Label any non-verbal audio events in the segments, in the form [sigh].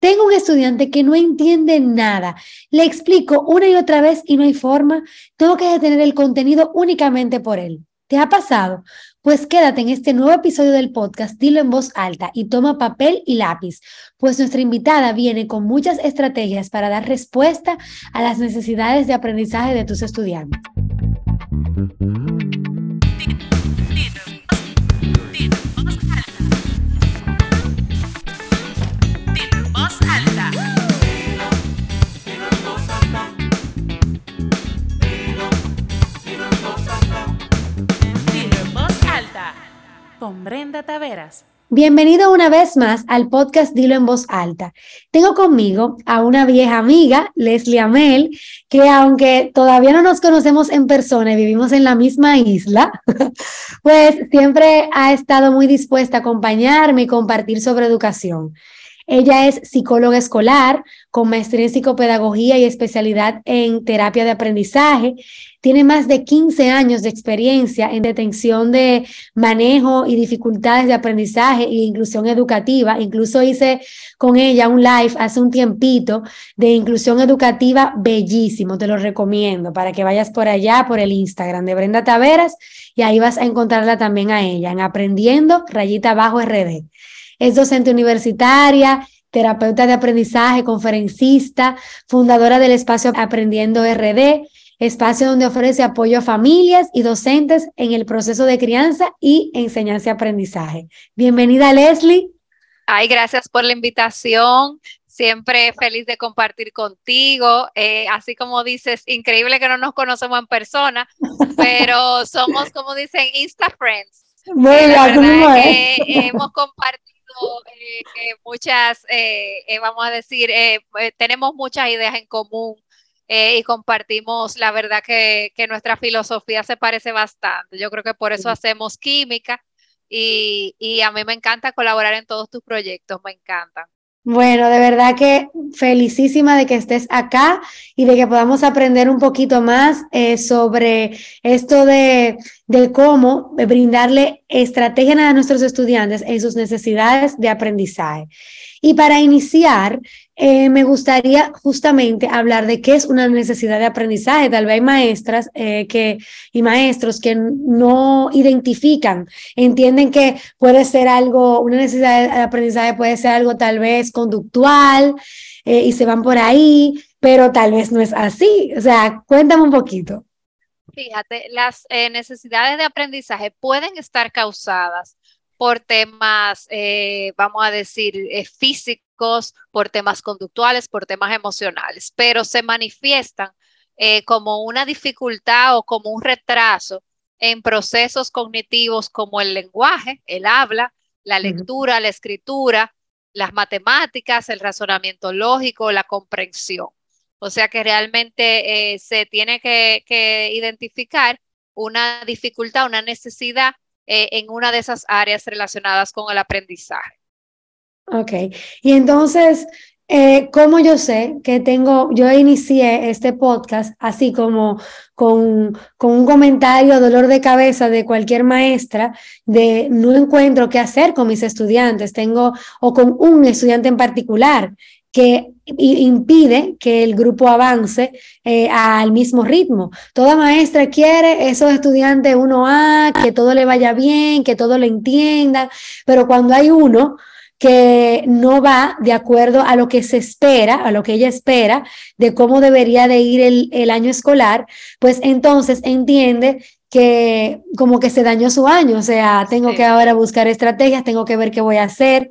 Tengo un estudiante que no entiende nada. Le explico una y otra vez y no hay forma. Tengo que detener el contenido únicamente por él. ¿Te ha pasado? Pues quédate en este nuevo episodio del podcast, dilo en voz alta y toma papel y lápiz, pues nuestra invitada viene con muchas estrategias para dar respuesta a las necesidades de aprendizaje de tus estudiantes. Con Brenda Taveras. Bienvenido una vez más al podcast Dilo en voz alta. Tengo conmigo a una vieja amiga, Leslie Amel, que aunque todavía no nos conocemos en persona y vivimos en la misma isla, [laughs] pues siempre ha estado muy dispuesta a acompañarme y compartir sobre educación. Ella es psicóloga escolar con maestría en psicopedagogía y especialidad en terapia de aprendizaje. Tiene más de 15 años de experiencia en detención de manejo y dificultades de aprendizaje e inclusión educativa. Incluso hice con ella un live hace un tiempito de inclusión educativa bellísimo. Te lo recomiendo para que vayas por allá, por el Instagram de Brenda Taveras y ahí vas a encontrarla también a ella en Aprendiendo Rayita Bajo RD. Es docente universitaria, terapeuta de aprendizaje, conferencista, fundadora del espacio Aprendiendo RD, espacio donde ofrece apoyo a familias y docentes en el proceso de crianza y enseñanza y aprendizaje. Bienvenida, Leslie. Ay, gracias por la invitación. Siempre feliz de compartir contigo. Eh, así como dices, increíble que no nos conocemos en persona, pero somos, como dicen, Insta Friends. Muy eh, bien, hemos compartido eh, muchas, eh, eh, vamos a decir, tenemos muchas ideas en común y compartimos, la verdad que, que, nuestra filosofía se parece bastante. Yo creo que por eso hacemos química y, y a mí me encanta colaborar en todos tus proyectos, me encantan. Bueno, de verdad que felicísima de que estés acá y de que podamos aprender un poquito más eh, sobre esto de, de cómo brindarle estrategias a nuestros estudiantes en sus necesidades de aprendizaje. Y para iniciar, eh, me gustaría justamente hablar de qué es una necesidad de aprendizaje. Tal vez hay maestras eh, que, y maestros que no identifican, entienden que puede ser algo, una necesidad de aprendizaje puede ser algo tal vez conductual eh, y se van por ahí, pero tal vez no es así. O sea, cuéntame un poquito. Fíjate, las necesidades de aprendizaje pueden estar causadas por temas, eh, vamos a decir, eh, físicos, por temas conductuales, por temas emocionales, pero se manifiestan eh, como una dificultad o como un retraso en procesos cognitivos como el lenguaje, el habla, la lectura, la escritura, las matemáticas, el razonamiento lógico, la comprensión. O sea que realmente se tiene que identificar una dificultad, una necesidad eh, en una de esas áreas relacionadas con el aprendizaje. Ok, y entonces, eh, ¿cómo yo sé que tengo, yo inicié este podcast así como con, con un comentario, dolor de cabeza de cualquier maestra, de no encuentro qué hacer con mis estudiantes, tengo, o con un estudiante en particular, que impide que el grupo avance eh, al mismo ritmo. Toda maestra quiere esos estudiantes 1A, que todo le vaya bien, que todo lo entienda, pero cuando hay uno que no va de acuerdo a lo que se espera, a lo que ella espera de cómo debería de ir el, el año escolar, pues entonces entiende que como que se dañó su año, o sea, tengo que ahora buscar estrategias, tengo que ver qué voy a hacer.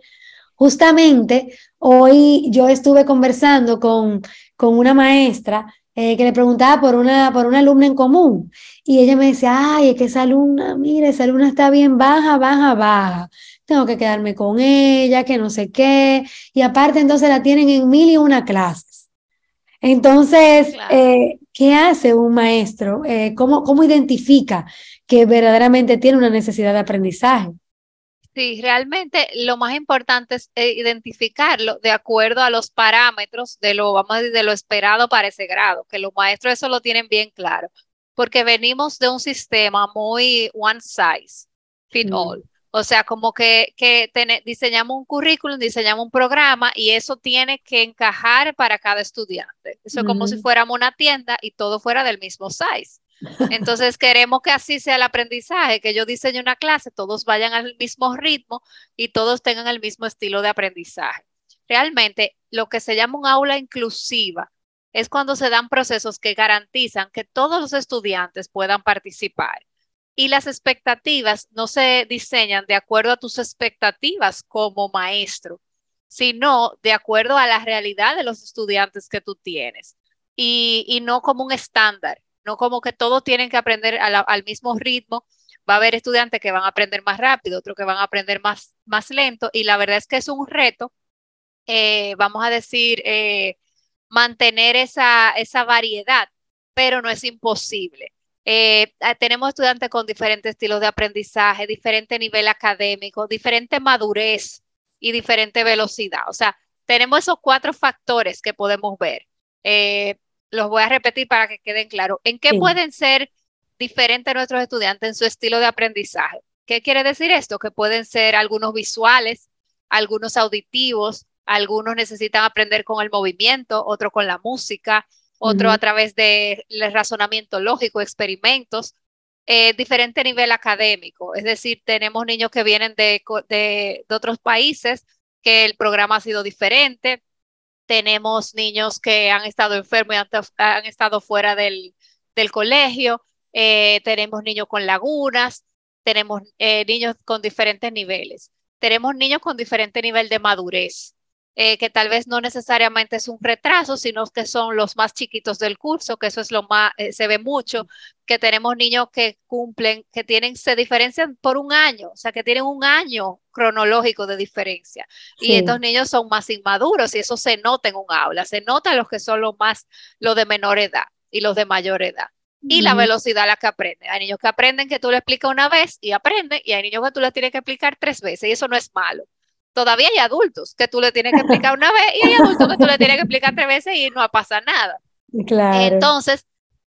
Justamente Hoy yo estuve conversando con, con una maestra eh, que le preguntaba por una, por una alumna en común y ella me decía, ay, es que esa alumna, mire, esa alumna está bien baja, baja, baja. Tengo que quedarme con ella, que no sé qué. Y aparte entonces la tienen en mil y una clases. Entonces, eh, ¿qué hace un maestro? Eh, ¿cómo, ¿Cómo identifica que verdaderamente tiene una necesidad de aprendizaje? Sí, realmente lo más importante es eh, identificarlo de acuerdo a los parámetros de lo, vamos a decir, de lo esperado para ese grado, que los maestros eso lo tienen bien claro, porque venimos de un sistema muy one size fit all, O sea, como que, que diseñamos un currículum, diseñamos un programa y eso tiene que encajar para cada estudiante. Eso es como si fuéramos una tienda y todo fuera del mismo size. Entonces queremos que así sea el aprendizaje, que yo diseñe una clase, todos vayan al mismo ritmo y todos tengan el mismo estilo de aprendizaje. Realmente lo que se llama un aula inclusiva es cuando se dan procesos que garantizan que todos los estudiantes puedan participar y las expectativas no se diseñan de acuerdo a tus expectativas como maestro, sino de acuerdo a la realidad de los estudiantes que tú tienes y, no como un estándar, no como que todos tienen que aprender al mismo ritmo. Va a haber estudiantes que van a aprender más rápido, otros que van a aprender más, más lento y la verdad es que es un reto, eh, vamos a decir, eh, mantener esa, esa variedad, pero no es imposible. Eh, ah, tenemos estudiantes con diferentes estilos de aprendizaje, diferente nivel académico, diferente madurez y diferente velocidad. O sea, tenemos esos cuatro factores que podemos ver. Los voy a repetir para que queden claros. ¿En qué pueden ser diferentes nuestros estudiantes en su estilo de aprendizaje? ¿Qué quiere decir esto? Que pueden ser algunos visuales, algunos auditivos, algunos necesitan aprender con el movimiento, otros con la música, otro a través del razonamiento lógico, experimentos, eh, diferente nivel académico. Es decir, tenemos niños que vienen de, de, otros países que el programa ha sido diferente. Tenemos niños que han estado enfermos y han, estado fuera del, colegio. Eh, tenemos niños con lagunas. Tenemos eh, niños con diferentes niveles. Tenemos niños con diferente nivel de madurez. Eh, que tal vez no necesariamente es un retraso, sino que son los más chiquitos del curso, que eso es lo más, eh, se ve mucho, que tenemos niños que cumplen, que tienen, se diferencian por un año, o sea, que tienen un año cronológico de diferencia. Y estos niños son más inmaduros y eso se nota en un aula, se nota los que son los más, los de menor edad y los de mayor edad. Y la velocidad a la que aprenden. Hay niños que aprenden que tú le explicas una vez y aprenden, y hay niños que tú le tienes que explicar tres veces, y eso no es malo todavía hay adultos que tú le tienes que explicar una vez y hay adultos que tú le tienes que explicar tres veces y no pasa nada. Claro. Entonces,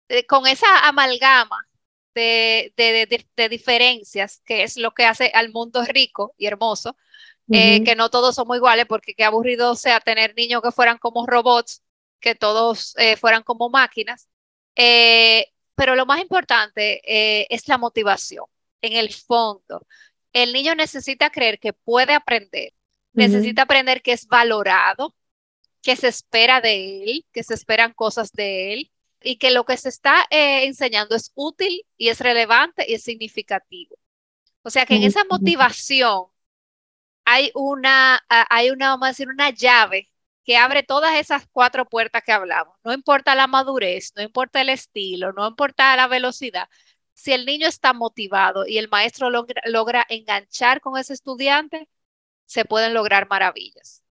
eh, con esa amalgama de, de, diferencias, que es lo que hace al mundo rico y hermoso, eh, que no todos somos iguales, porque qué aburrido sea tener niños que fueran como robots, que todos eh, fueran como máquinas. pero lo más importante es la motivación, en el fondo. El niño necesita creer que puede aprender, necesita aprender que es valorado, que se espera de él, que se esperan cosas de él y que lo que se está eh, enseñando es útil y es relevante y es significativo. O sea que en esa motivación hay una, hay una, vamos a decir, una llave que abre todas esas cuatro puertas que hablamos. No importa la madurez, no importa el estilo, no importa la velocidad. Si el niño está motivado y el maestro logra, logra enganchar con ese estudiante, se pueden lograr maravillas.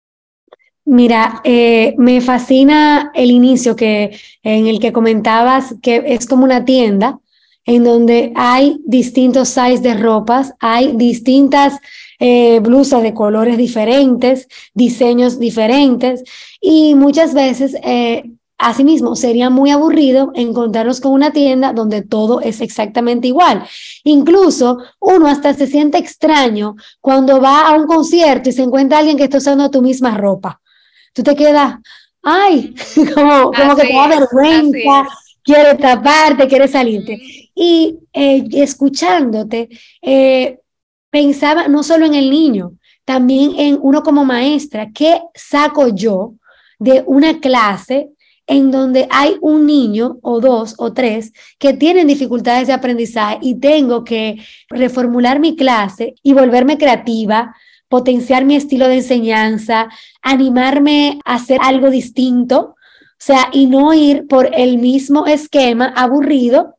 Mira, eh, me fascina el inicio que, en el que comentabas que es como una tienda en donde hay distintos sizes de ropas, hay distintas eh, blusas de colores diferentes, diseños diferentes y muchas veces eh, Asimismo, sería muy aburrido encontrarnos con una tienda donde todo es exactamente igual. Incluso uno hasta se siente extraño cuando va a un concierto y se encuentra alguien que está usando tu misma ropa. Tú te quedas, ay, [laughs] como, como que te da vergüenza, quiere taparte, quiere salirte. Y eh, escuchándote, eh, pensaba no solo en el niño, también en uno como maestra, ¿qué saco yo de una clase en donde hay un niño o dos o tres que tienen dificultades de aprendizaje y tengo que reformular mi clase y volverme creativa, potenciar mi estilo de enseñanza, animarme a hacer algo distinto, o sea, y no ir por el mismo esquema aburrido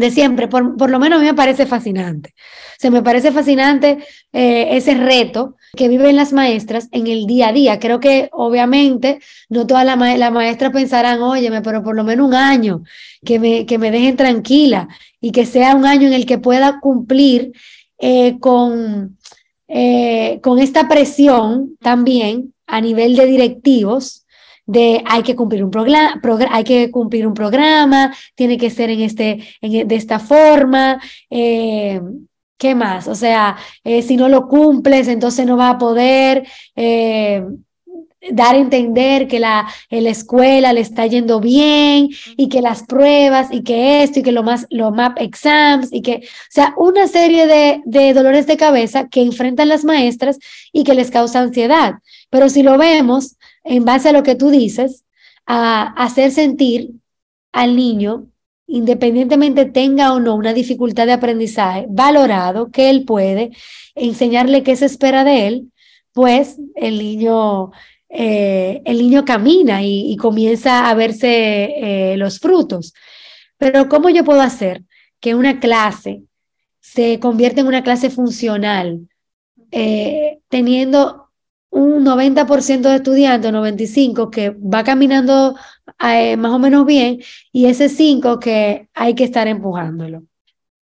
de siempre, por, por, lo menos a mí me parece fascinante. Se me parece fascinante eh, ese reto que viven las maestras en el día a día. Creo que obviamente no todas las la maestras pensarán, óyeme, pero por lo menos un año, que me, que me dejen tranquila y que sea un año en el que pueda cumplir eh, con, eh, con esta presión también a nivel de directivos de hay que cumplir un programa, hay que cumplir un programa, tiene que ser en este, en, de esta forma. Eh, ¿Qué más? O sea, eh, si no lo cumples, entonces no va a poder eh, dar a entender que la, en la escuela le está yendo bien y que las pruebas y que esto y que lo más, los MAP exams y que, o sea, una serie de, de dolores de cabeza que enfrentan las maestras y que les causa ansiedad. Pero si lo vemos en base a lo que tú dices, a hacer sentir al niño independientemente tenga o no una dificultad de aprendizaje, valorado, que él puede, enseñarle qué se espera de él, pues el niño, eh, el niño camina y, comienza a verse eh, los frutos. Pero ¿cómo yo puedo hacer que una clase se convierta en una clase funcional, eh, teniendo un 90% de estudiantes, 95%, que va caminando más o menos bien, y ese 5% que hay que estar empujándolo.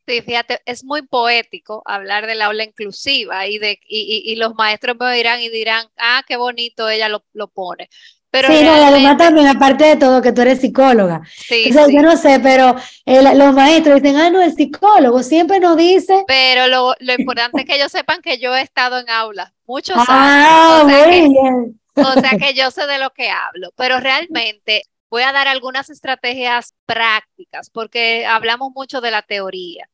Sí, fíjate, es muy poético hablar del aula inclusiva y, de, y, los maestros me dirán y dirán, ah, qué bonito ella lo, lo pone. Pero sí, no, además también, aparte de todo, que tú eres psicóloga. Sí, Yo no sé, pero los maestros dicen, ah, no, el psicólogo siempre nos dice. Pero lo, lo importante es que ellos sepan que yo he estado en aula muchos ah, años. O muy bien. O sea que yo sé de lo que hablo, pero realmente voy a dar algunas estrategias prácticas, porque hablamos mucho de la teoría.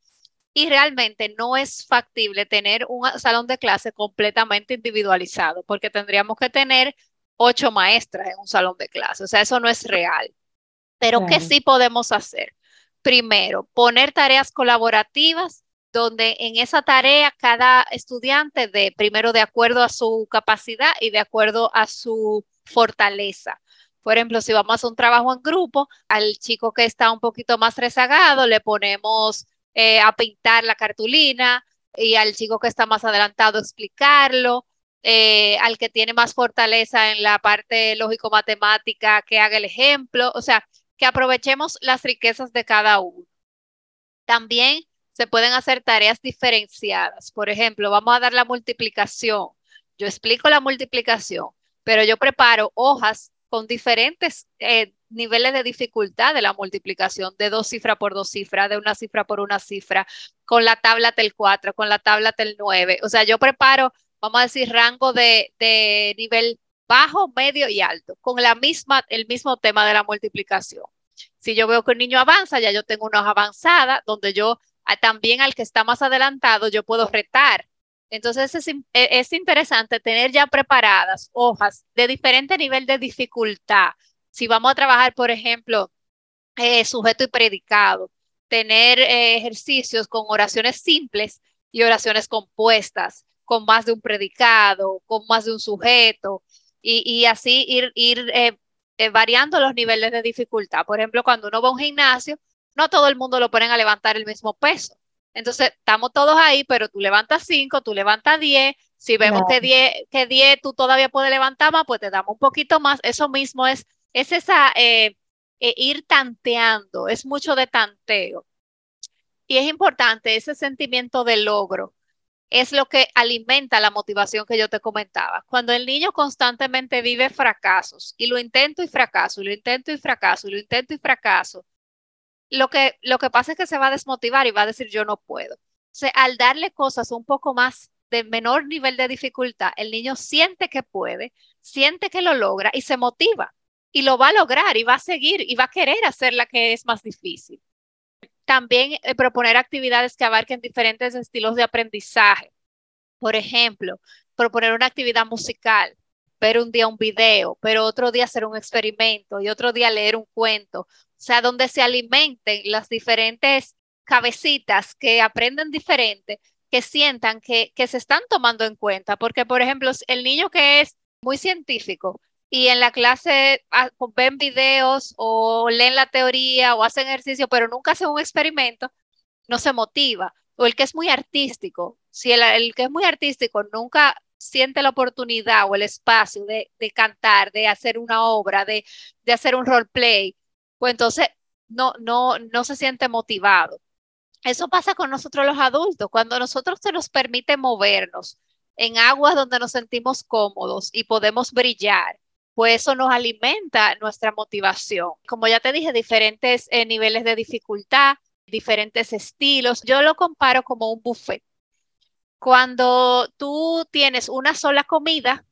Y realmente no es factible tener un salón de clase completamente individualizado, porque tendríamos que tener ocho maestras en un salón de clase. O sea, eso no es real. Pero ¿qué sí podemos hacer? Primero, poner tareas colaborativas donde en esa tarea cada estudiante de primero de acuerdo a su capacidad y de acuerdo a su fortaleza. Por ejemplo, si vamos a hacer un trabajo en grupo, al chico que está un poquito más rezagado le ponemos eh, a pintar la cartulina y al chico que está más adelantado explicarlo eh, al que tiene más fortaleza en la parte lógico-matemática que haga el ejemplo, o sea, que aprovechemos las riquezas de cada uno. También se pueden hacer tareas diferenciadas. Por ejemplo, vamos a dar la multiplicación. Yo explico la multiplicación, pero yo preparo hojas con diferentes eh, niveles de dificultad de la multiplicación, de dos cifras por dos cifras, de una cifra por una cifra, con la tabla del 4, con la tabla del 9. O sea, yo preparo vamos a decir, rango de, nivel bajo, medio y alto, con la misma, el mismo tema de la multiplicación. Si yo veo que un niño avanza, ya yo tengo una hoja avanzada donde yo también al que está más adelantado, yo puedo retar. Entonces es, es interesante tener ya preparadas hojas de diferente nivel de dificultad. Si vamos a trabajar, por ejemplo, eh, sujeto y predicado, tener eh, ejercicios con oraciones simples y oraciones compuestas con más de un predicado, con más de un sujeto, y, así ir, ir eh, eh, variando los niveles de dificultad. Por ejemplo, cuando uno va a un gimnasio, no todo el mundo lo ponen a levantar el mismo peso. Entonces, estamos todos ahí, pero tú levantas 5, tú levantas 10. Si vemos que 10 que 10 tú todavía puedes levantar más, pues te damos un poquito más. Eso mismo es, es esa eh, ir tanteando, es mucho de tanteo. Y es importante ese sentimiento de logro, es lo que alimenta la motivación que yo te comentaba. Cuando el niño constantemente vive fracasos y lo intento y fracaso, y lo intento y fracaso, y lo intento y fracaso, lo que, lo que pasa es que se va a desmotivar y va a decir yo no puedo. O sea, al darle cosas un poco más de menor nivel de dificultad, el niño siente que puede, siente que lo logra y se motiva y lo va a lograr y va a seguir y va a querer hacer la que es más difícil. También eh, proponer actividades que abarquen diferentes estilos de aprendizaje. Por ejemplo, proponer una actividad musical, ver un día un video, pero otro día hacer un experimento y otro día leer un cuento. O sea, donde se alimenten las diferentes cabecitas que aprenden diferente, que sientan que, que se están tomando en cuenta. Porque, por ejemplo, el niño que es muy científico, y en la clase ah, ven videos o leen la teoría o hacen ejercicio, pero nunca hacen un experimento, no se motiva. O el que es muy artístico, si el, que es muy artístico nunca siente la oportunidad o el espacio de, cantar, de hacer una obra, de, hacer un roleplay, pues entonces no, no, no se siente motivado. Eso pasa con nosotros los adultos, cuando nosotros se nos permite movernos en aguas donde nos sentimos cómodos y podemos brillar, pues eso nos alimenta nuestra motivación. Como ya te dije, diferentes eh, niveles de dificultad, diferentes estilos. Yo lo comparo como un buffet. Cuando tú tienes una sola comida,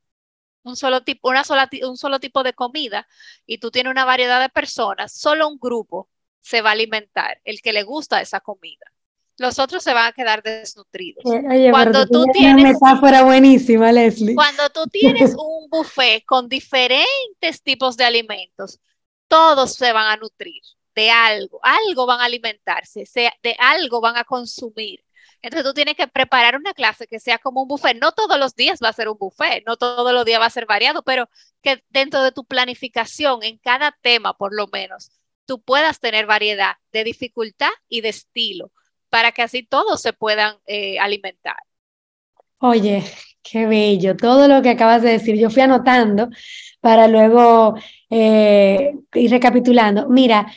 un solo tipo, una sola, un solo tipo de comida y tú tienes una variedad de personas, solo un grupo se va a alimentar, el que le gusta esa comida. Los otros se van a quedar desnutridos. cuando tú tienes una metáfora buenísima, Leslie. Cuando tú tienes un buffet con diferentes tipos de alimentos, todos se van a nutrir de algo, algo van a alimentarse, de algo van a consumir. Entonces tú tienes que preparar una clase que sea como un buffet. No todos los días va a ser un buffet, no todos los días va a ser variado, pero que dentro de tu planificación, en cada tema por lo menos, tú puedas tener variedad de dificultad y de estilo para que así todos se puedan eh, alimentar. Oye, qué bello, todo lo que acabas de decir. Yo fui anotando para luego eh, ir recapitulando. Mira,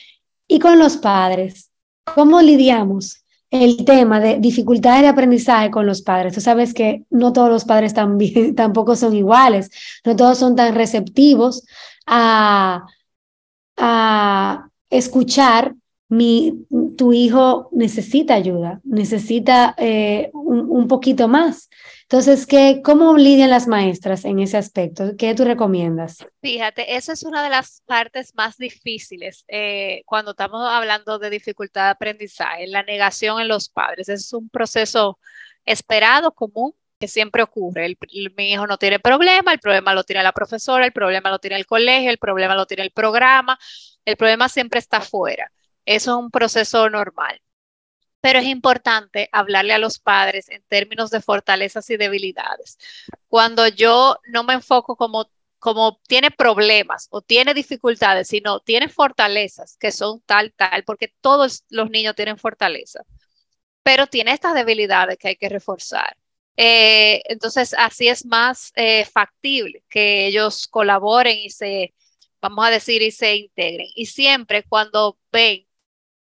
y con los padres, ¿cómo lidiamos el tema de dificultades de aprendizaje con los padres. Tú sabes que no todos los padres [laughs] tampoco son iguales, no todos son tan receptivos a, a escuchar mi, tu hijo necesita ayuda, necesita eh, un, un, poquito más. Entonces, ¿qué, ¿cómo lidian las maestras en ese aspecto? ¿Qué tú recomiendas? Fíjate, esa es una de las partes más difíciles eh, cuando estamos hablando de dificultad de aprendizaje, la negación en los padres. Es un proceso esperado, común, que siempre ocurre. El, mi hijo no tiene problema, el problema lo tiene la profesora, el problema lo tiene el colegio, el problema lo tiene el programa, el problema siempre está afuera. Eso es un proceso normal pero es importante hablarle a los padres en términos de fortalezas y debilidades. Cuando yo no me enfoco como, como tiene problemas o tiene dificultades, sino tiene fortalezas que son tal, tal, porque todos los niños tienen fortaleza, pero tiene estas debilidades que hay que reforzar. Eh, entonces, así es más eh, factible que ellos colaboren y se, vamos a decir, y se integren. Y siempre cuando ven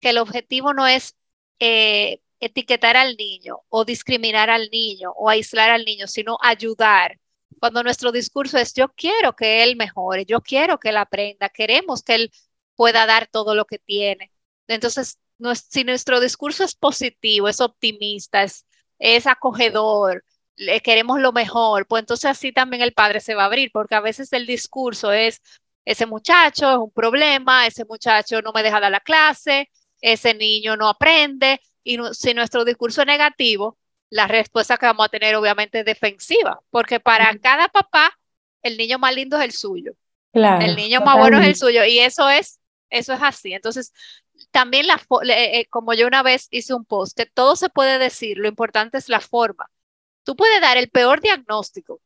que el objetivo no es eh, etiquetar al niño o discriminar al niño o aislar al niño, sino ayudar. Cuando nuestro discurso es yo quiero que él mejore, yo quiero que él aprenda, queremos que él pueda dar todo lo que tiene. Entonces, si nuestro discurso es positivo, es optimista, es, es acogedor, le queremos lo mejor, pues entonces así también el padre se va a abrir, porque a veces el discurso es, ese muchacho es un problema, ese muchacho no me deja dar la clase, ese niño no aprende y si nuestro discurso es negativo, la respuesta que vamos a tener obviamente es defensiva, porque para cada papá el niño más lindo es el suyo. el niño más bueno es el suyo y eso es eso es así. Entonces, también la eh, como yo una vez hice un post que todo se puede decir, lo importante es la forma. Tú puedes dar el peor diagnóstico.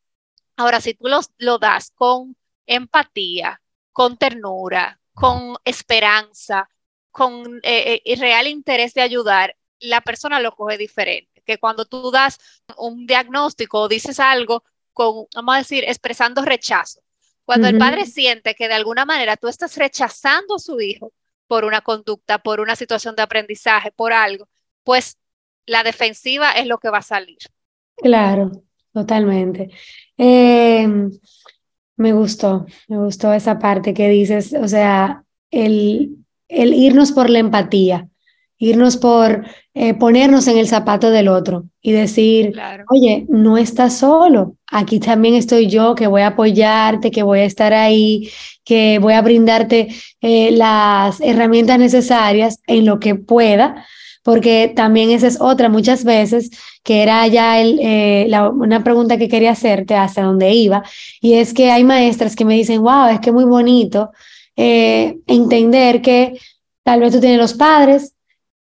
Ahora, si tú lo, lo das con empatía, con ternura, con esperanza, con eh, eh real interés de ayudar, la persona lo coge diferente. Que cuando tú das un diagnóstico o dices algo con, vamos a decir, expresando rechazo. Cuando el padre siente que de alguna manera tú estás rechazando a su hijo por una conducta, por una situación de aprendizaje, por algo, pues la defensiva es lo que va a salir. Claro, totalmente. Em, me gustó, me gustó esa parte que dices, o sea, el, el irnos por la empatía, irnos por eh, ponernos en el zapato del otro y decir, oye, no estás solo, aquí también estoy yo que voy a apoyarte, que voy a estar ahí, que voy a brindarte eh, las herramientas necesarias en lo que pueda, porque también esa es otra, muchas veces, que era ya el, eh, una pregunta que quería hacerte hacia dónde iba, y es que hay maestras que me dicen, wow, es que muy bonito eh, entender que tal vez tú tienes los padres,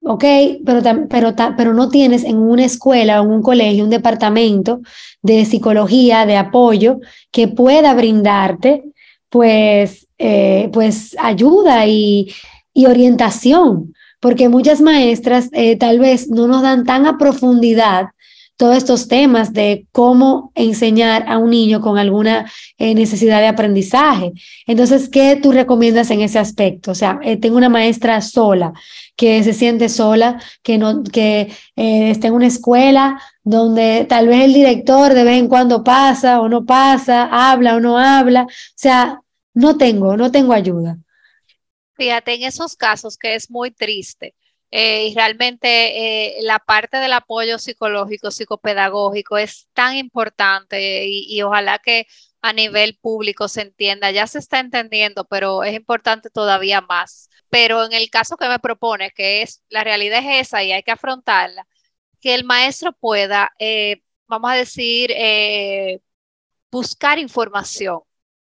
ok, pero, pero, pero no tienes en una escuela en un colegio un departamento de psicología, de apoyo, que pueda brindarte pues, eh, pues ayuda y, y, orientación, porque muchas maestras eh, tal vez no nos dan tan a profundidad todos estos temas de cómo enseñar a un niño con alguna eh, necesidad de aprendizaje. Entonces, ¿qué tú recomiendas en ese aspecto? O sea, eh, tengo una maestra sola que se siente sola, que, no, que eh, está en una escuela donde tal vez el director de vez en cuando pasa o no pasa, habla o no habla. O sea, no tengo, no tengo ayuda. Fíjate, en esos casos que es muy triste, Eh, y realmente eh, la parte del apoyo psicológico, psicopedagógico es tan importante y, ojalá que a nivel público se entienda. Ya se está entendiendo, pero es importante todavía más. Pero en el caso que me propone, que es la realidad es esa y hay que afrontarla, que el maestro pueda, eh, vamos a decir, buscar información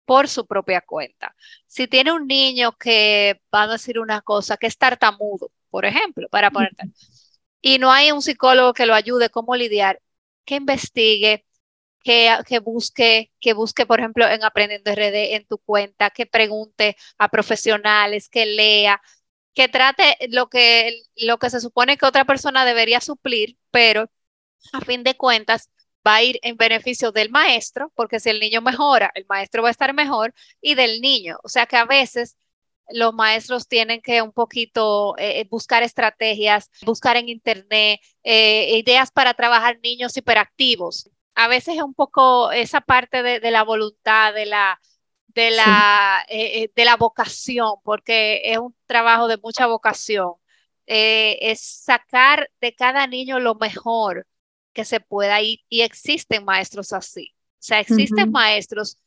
por su propia cuenta. Si tiene un niño que, vamos a decir una cosa, que es tartamudo, por ejemplo, para ponerte, y no hay un psicólogo que lo ayude cómo lidiar, que investigue, que, que, busque, que busque, por ejemplo, en Aprendiendo RD en tu cuenta, que pregunte a profesionales, que lea, que trate lo que, lo que se supone que otra persona debería suplir, pero a fin de cuentas, va a ir en beneficio del maestro, porque si el niño mejora, el maestro va a estar mejor, y del niño. O sea que a veces los maestros tienen que un poquito eh, eh, buscar estrategias, buscar en internet eh, ideas para trabajar niños hiperactivos. A veces es un poco esa parte de, la voluntad, de la, de la, de la vocación, porque es un trabajo de mucha vocación. es sacar de cada niño lo mejor que se pueda y existen maestros así. O sea, existen maestros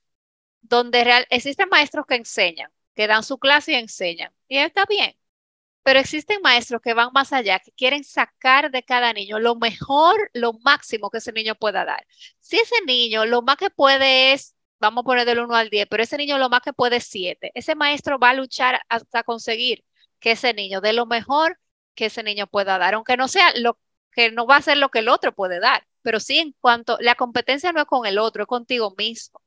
donde real, existen maestros que enseñan, que dan su clase y enseñan, y está bien. Pero existen maestros que van más allá, que quieren sacar de cada niño lo mejor, lo máximo que ese niño pueda dar. Si ese niño lo más que puede es, vamos a poner del 1 al 10, pero ese niño lo más que puede es 7, ese maestro va a luchar hasta conseguir que ese niño dé lo mejor que ese niño pueda dar, aunque no sea lo que no va a ser lo que el otro puede dar, pero sí en cuanto, la competencia no es con el otro, es contigo mismo.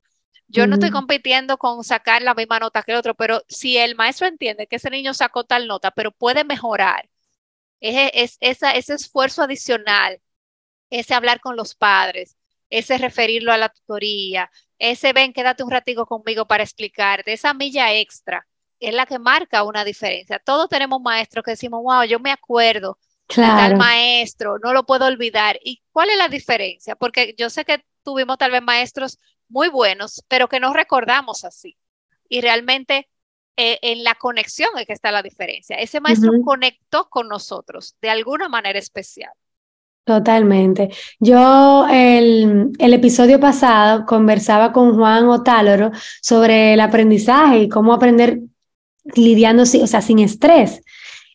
Yo no estoy compitiendo con sacar la misma nota que el otro, pero si el maestro entiende que ese niño sacó tal nota, pero puede mejorar, es, ese esfuerzo adicional, ese hablar con los padres, ese referirlo a la tutoría, ese ven, quédate un ratico conmigo para explicarte, esa milla extra es la que marca una diferencia. Todos tenemos maestros que decimos, wow, yo me acuerdo Claro. maestro, no lo puedo olvidar. ¿Y cuál es la diferencia? Porque yo sé que tuvimos tal vez maestros muy buenos, pero que no recordamos así. Y realmente eh, en la conexión es que está la diferencia. Ese maestro conectó con nosotros de alguna manera especial. Totalmente. Yo el, el, episodio pasado conversaba con Juan Otáloro sobre el aprendizaje y cómo aprender lidiando, o sea, sin estrés.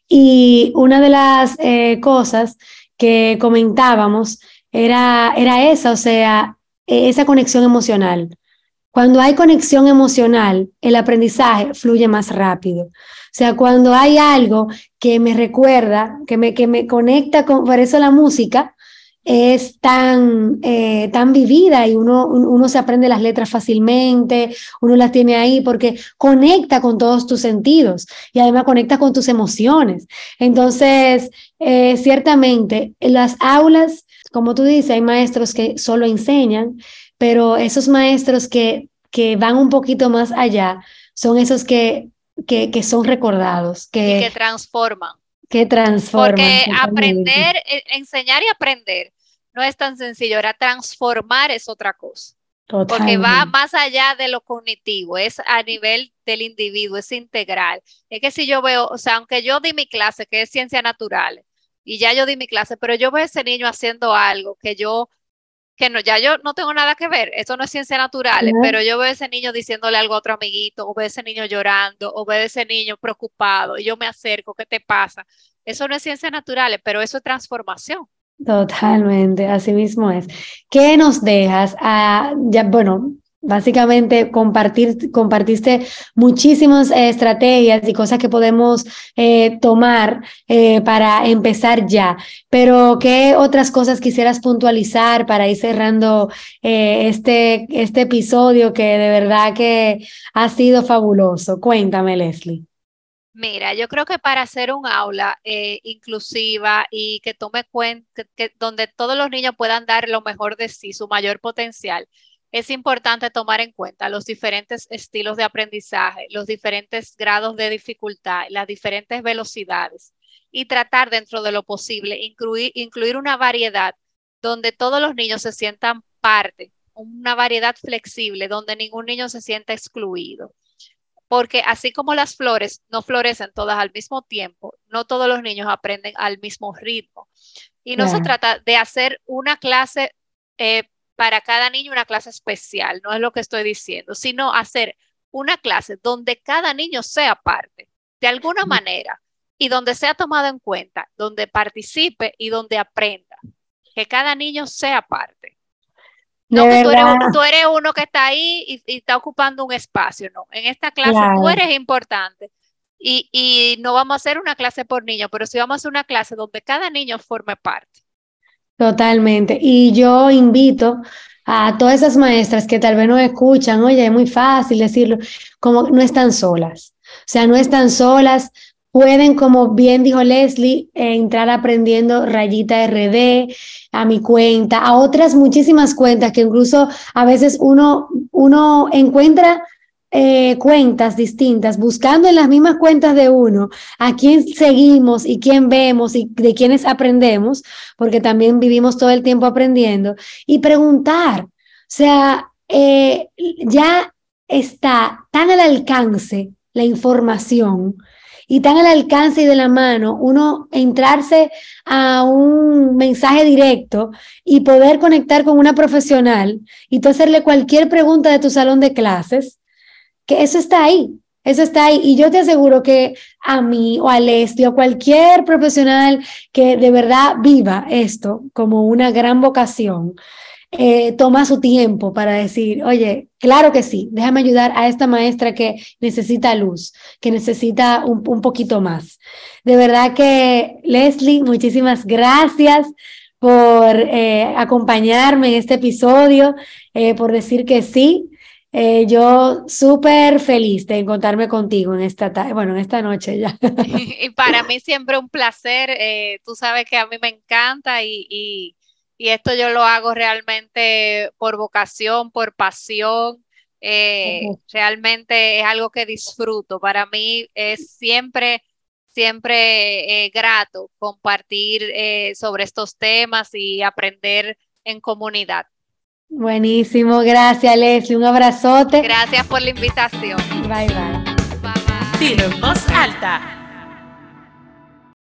Y una de las eh, cosas que comentábamos era, era esa, o sea, esa conexión emocional. Cuando hay conexión emocional, el aprendizaje fluye más rápido. O sea, cuando hay algo que me recuerda, que me, que me conecta con, por eso la música, es tan, eh, tan vivida y uno, uno se aprende las letras fácilmente, uno las tiene ahí porque conecta con todos tus sentidos y además conecta con tus emociones. Entonces, eh, ciertamente, en las aulas, como tú dices, hay maestros que solo enseñan, pero esos maestros que, que van un poquito más allá son esos que, que, que son recordados. Que, y que transforman que transforman. Porque aprender, e, enseñar y aprender no es tan sencillo, era transformar es otra cosa. Porque va más allá de lo cognitivo, es a nivel del individuo, es integral. Es que si yo veo, o sea, aunque yo di mi clase, que es ciencia natural, y ya yo di mi clase, pero yo veo a ese niño haciendo algo que yo, que no, ya yo no tengo nada que ver, eso no es ciencia natural, pero yo veo a ese niño diciéndole algo a otro amiguito, o veo a ese niño llorando, o veo a ese niño preocupado, y yo me acerco, ¿qué te pasa? Eso no es ciencia natural, pero eso es transformación. Totalmente, así mismo es. ¿Qué nos dejas? Ah, ya, bueno, básicamente compartir, compartiste muchísimas eh, estrategias y cosas que podemos eh, tomar eh, para empezar ya, pero ¿qué otras cosas quisieras puntualizar para ir cerrando este, este episodio que de verdad que ha sido fabuloso? Cuéntame, Leslie. Mira, yo creo que para hacer un aula inclusiva y que tome cuenta, que, donde todos los niños puedan dar lo mejor de sí, su mayor potencial, es importante tomar en cuenta los diferentes estilos de aprendizaje, los diferentes grados de dificultad, las diferentes velocidades y tratar dentro de lo posible incluir, incluir una variedad donde todos los niños se sientan parte, una variedad flexible donde ningún niño se sienta excluido porque así como las flores no florecen todas al mismo tiempo, no todos los niños aprenden al mismo ritmo. Y no se trata de hacer una clase eh, para cada niño, una clase especial, no es lo que estoy diciendo, sino hacer una clase donde cada niño sea parte, de alguna manera, y donde sea tomado en cuenta, donde participe y donde aprenda, que cada niño sea parte. No que tú eres, uno, que está ahí y, está ocupando un espacio, no. En esta clase tú eres importante. Y, y, no vamos a hacer una clase por niño, pero sí vamos a hacer una clase donde cada niño forme parte. Totalmente. Y yo invito a todas esas maestras que tal vez no escuchan, oye, es muy fácil decirlo, como no están solas. O sea, no están solas, pueden, como bien dijo Leslie, entrar aprendiendo rayita RD a mi cuenta, a otras muchísimas cuentas que incluso a veces uno, uno encuentra eh, cuentas distintas, buscando en las mismas cuentas de uno a quién seguimos y quién vemos y de quiénes aprendemos, porque también vivimos todo el tiempo aprendiendo, y preguntar, o sea, eh, ya está tan al alcance la información y tan al alcance y de la mano uno entrarse a un mensaje directo y poder conectar con una profesional y tú hacerle cualquier pregunta de tu salón de clases, que eso está ahí, eso está ahí. Y yo te aseguro que a mí o a Leslie o cualquier profesional que de verdad viva esto como una gran vocación, eh, toma su tiempo para decir, oye, claro que sí, déjame ayudar a esta maestra que necesita luz, que necesita un, poquito más. De verdad que, Leslie, muchísimas gracias por eh, acompañarme en este episodio, eh, por decir que sí. Yo súper feliz de encontrarme contigo en esta bueno, en esta noche ya. [laughs] Y para mí siempre un placer. tú sabes que a mí me encanta y y esto yo lo hago realmente por vocación, por pasión. Eh, realmente es algo que disfruto. Para mí es siempre, siempre eh, grato compartir eh, sobre estos temas y aprender en comunidad. Buenísimo, gracias Leslie, un abrazote. Gracias por la invitación. Bye bye. Bye bye. Dilo en voz alta